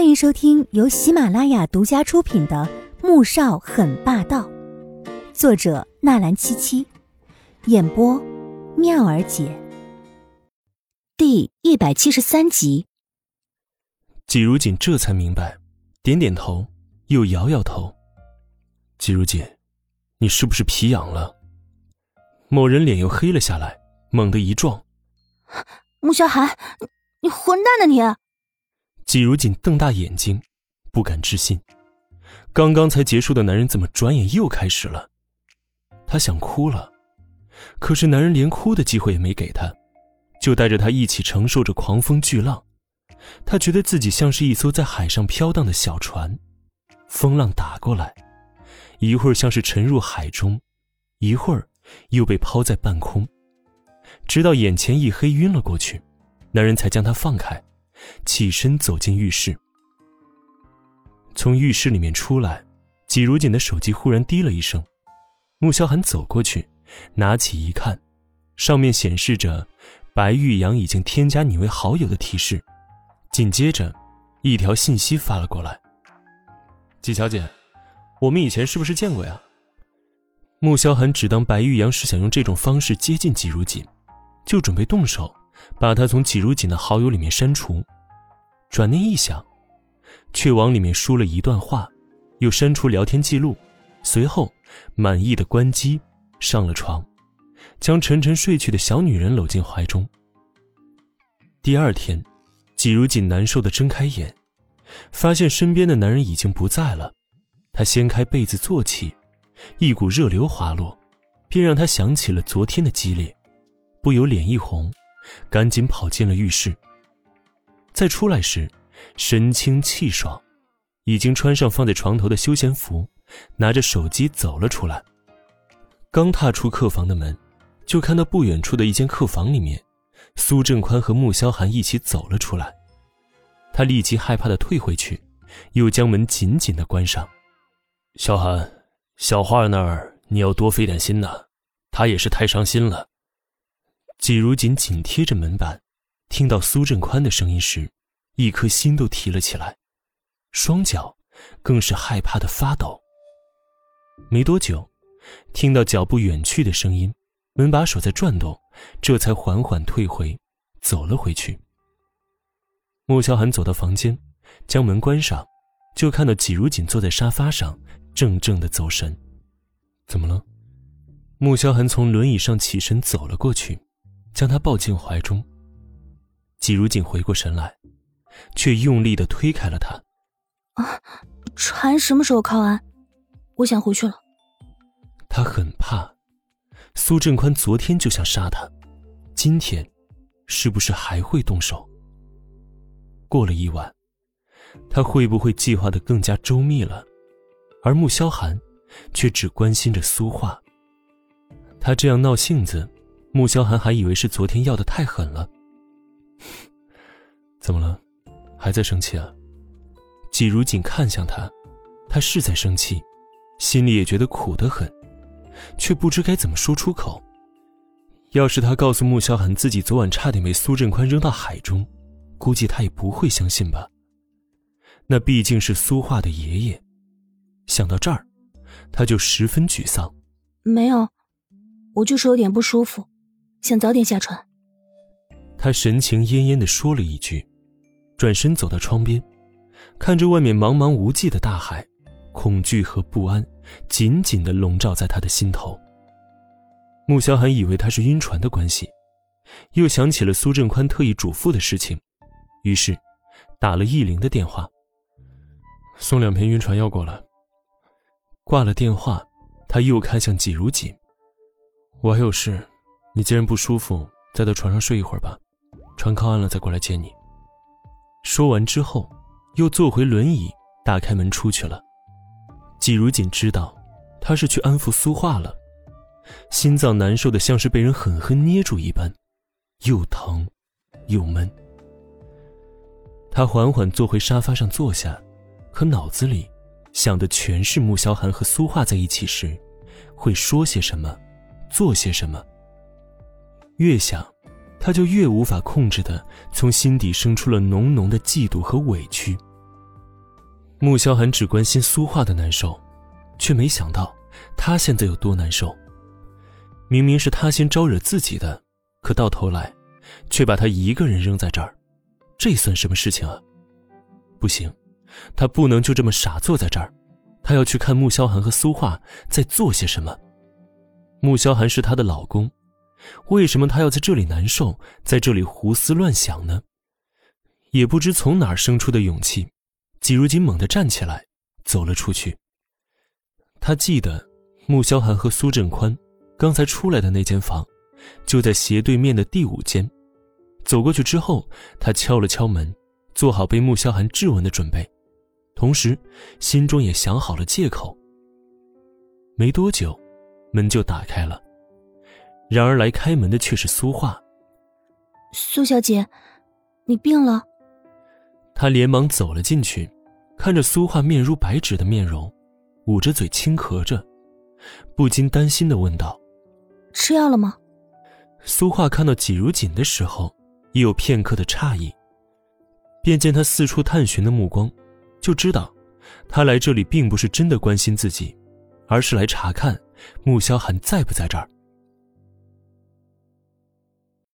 欢迎收听由喜马拉雅独家出品的《穆少很霸道》，作者纳兰七七，演播妙儿姐。第一百七十三集。季如锦这才明白，点点头，又摇摇头。季如锦，你是不是皮痒了？某人脸又黑了下来，猛地一撞。穆小寒，你混蛋呢你！季如锦瞪大眼睛，不敢置信，刚刚才结束的男人怎么转眼又开始了？他想哭了，可是男人连哭的机会也没给他，就带着他一起承受着狂风巨浪。他觉得自己像是一艘在海上飘荡的小船，风浪打过来，一会儿像是沉入海中，一会儿又被抛在半空。直到眼前一黑，晕了过去，男人才将她放开，起身走进浴室。从浴室里面出来，季如锦的手机忽然滴了一声，穆萧寒走过去，拿起一看，上面显示着“白玉阳已经添加你为好友”的提示，紧接着，一条信息发了过来：“季小姐，我们以前是不是见过呀？”穆萧寒只当白玉阳是想用这种方式接近季如锦。就准备动手，把他从季如锦的好友里面删除。转念一想，却往里面输了一段话，又删除聊天记录，随后满意的关机，上了床，将沉沉睡去的小女人搂进怀中。第二天，季如锦难受的睁开眼，发现身边的男人已经不在了。他掀开被子坐起，一股热流滑落，便让他想起了昨天的激烈。不由脸一红，赶紧跑进了浴室。再出来时，神清气爽，已经穿上放在床头的休闲服，拿着手机走了出来。刚踏出客房的门，就看到不远处的一间客房里面，苏正宽和穆萧寒一起走了出来。他立即害怕的退回去，又将门紧紧的关上。萧寒，小花那儿你要多费点心呐，她也是太伤心了。季如锦紧贴着门板，听到苏振宽的声音时，一颗心都提了起来，双脚更是害怕的发抖。没多久，听到脚步远去的声音，门把手在转动，这才缓缓退回，走了回去。穆萧寒走到房间，将门关上，就看到季如锦坐在沙发上，怔怔的走神。怎么了？穆萧寒从轮椅上起身走了过去。将他抱进怀中。季如锦回过神来，却用力的推开了他。啊，船什么时候靠岸？我想回去了。他很怕，苏振宽昨天就想杀他，今天，是不是还会动手？过了一晚，他会不会计划的更加周密了？而穆萧寒，却只关心着苏画。他这样闹性子。穆萧寒还以为是昨天要的太狠了，怎么了？还在生气啊？季如锦看向他，他是在生气，心里也觉得苦得很，却不知该怎么说出口。要是他告诉穆萧寒自己昨晚差点被苏振宽扔到海中，估计他也不会相信吧。那毕竟是苏画的爷爷。想到这儿，他就十分沮丧。没有，我就是有点不舒服。想早点下船。他神情恹恹的说了一句，转身走到窗边，看着外面茫茫无际的大海，恐惧和不安紧紧的笼罩在他的心头。穆萧寒以为他是晕船的关系，又想起了苏振宽特意嘱咐的事情，于是打了易灵的电话，送两瓶晕船药过来。挂了电话，他又看向季如锦：“我还有事。”你既然不舒服，再到床上睡一会儿吧，船靠岸了再过来接你。说完之后，又坐回轮椅，打开门出去了。季如锦知道，他是去安抚苏画了，心脏难受的像是被人狠狠捏住一般，又疼，又闷。他缓缓坐回沙发上坐下，可脑子里想的全是穆萧寒和苏画在一起时，会说些什么，做些什么。越想，他就越无法控制的从心底生出了浓浓的嫉妒和委屈。穆萧寒只关心苏画的难受，却没想到他现在有多难受。明明是他先招惹自己的，可到头来，却把他一个人扔在这儿，这算什么事情啊？不行，他不能就这么傻坐在这儿，他要去看穆萧寒和苏画在做些什么。穆萧寒是她的老公，为什么他要在这里难受，在这里胡思乱想呢？也不知从哪儿生出的勇气，季如锦猛地站起来，走了出去。他记得穆萧寒和苏振宽刚才出来的那间房，就在斜对面的第五间。走过去之后，他敲了敲门，做好被穆萧寒质问的准备，同时心中也想好了借口。没多久。门就打开了，然而来开门的却是苏画。苏小姐，你病了。他连忙走了进去，看着苏画面如白纸的面容，捂着嘴轻咳着，不禁担心的问道：“吃药了吗？”苏画看到季如锦的时候，也有片刻的诧异，便见他四处探寻的目光，就知道，他来这里并不是真的关心自己，而是来查看。穆萧寒在不在这儿？